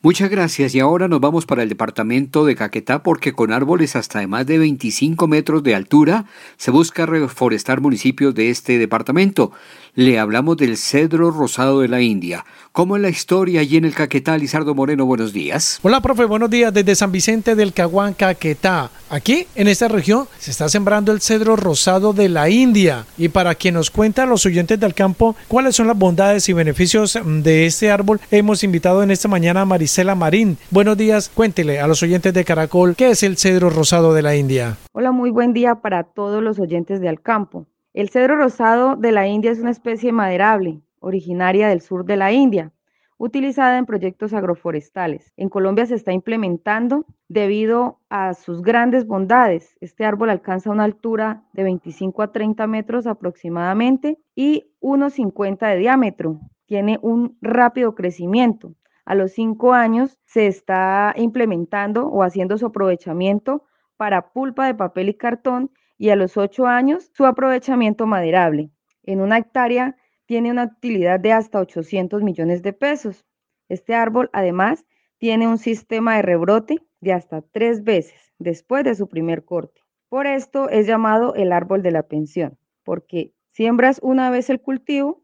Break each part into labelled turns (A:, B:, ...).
A: Muchas gracias y ahora nos vamos para el departamento de Caquetá porque con árboles hasta de más de 25 metros de altura se busca reforestar municipios de este departamento. Le hablamos del cedro rosado de la India. ¿Cómo es la historia allí en el Caquetá? Lizardo Moreno, buenos días.
B: Hola, profe, buenos días desde San Vicente del Caguán, Caquetá. Aquí, en esta región, se está sembrando el cedro rosado de la India. Y para quien nos cuenta a los oyentes del campo cuáles son las bondades y beneficios de este árbol, hemos invitado en esta mañana a Marisela Marín. Buenos días, cuéntele a los oyentes de Caracol qué es el cedro rosado de la India.
C: Hola, muy buen día para todos los oyentes del campo. El cedro rosado de la India es una especie maderable, originaria del sur de la India, utilizada en proyectos agroforestales. En Colombia se está implementando debido a sus grandes bondades. Este árbol alcanza una altura de 25 a 30 metros aproximadamente y 1,50 de diámetro. Tiene un rápido crecimiento. A los cinco años se está implementando o haciendo su aprovechamiento para pulpa de papel y cartón y a los ocho años su aprovechamiento maderable. En una hectárea tiene una utilidad de hasta 800 millones de pesos. Este árbol además tiene un sistema de rebrote de hasta tres veces después de su primer corte. Por esto es llamado el árbol de la pensión, porque siembras una vez el cultivo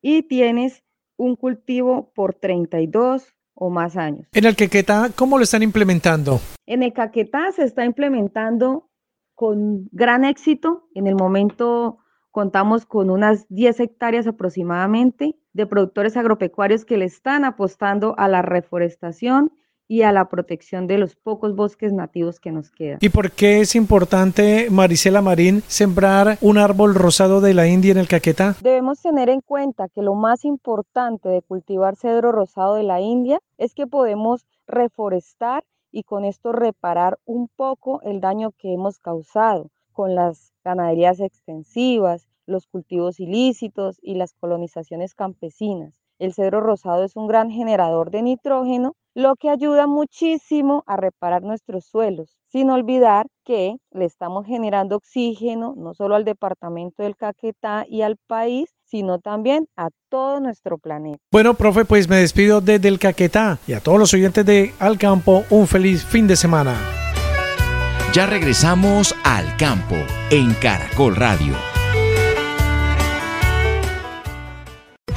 C: y tienes un cultivo por 32 o más años.
B: En el Caquetá, ¿cómo lo están implementando?
C: En el Caquetá se está implementando con gran éxito. En el momento contamos con unas 10 hectáreas aproximadamente de productores agropecuarios que le están apostando a la reforestación y a la protección de los pocos bosques nativos que nos quedan.
B: ¿Y por qué es importante, Marisela Marín, sembrar un árbol rosado de la India en el Caquetá?
C: Debemos tener en cuenta que lo más importante de cultivar cedro rosado de la India es que podemos reforestar y con esto reparar un poco el daño que hemos causado con las ganaderías extensivas, los cultivos ilícitos y las colonizaciones campesinas. El cedro rosado es un gran generador de nitrógeno, lo que ayuda muchísimo a reparar nuestros suelos, sin olvidar que le estamos generando oxígeno no solo al departamento del Caquetá y al país, sino también a todo nuestro planeta.
B: Bueno, profe, pues me despido desde el Caquetá y a todos los oyentes de Al Campo, un feliz fin de semana.
D: Ya regresamos al campo en Caracol Radio.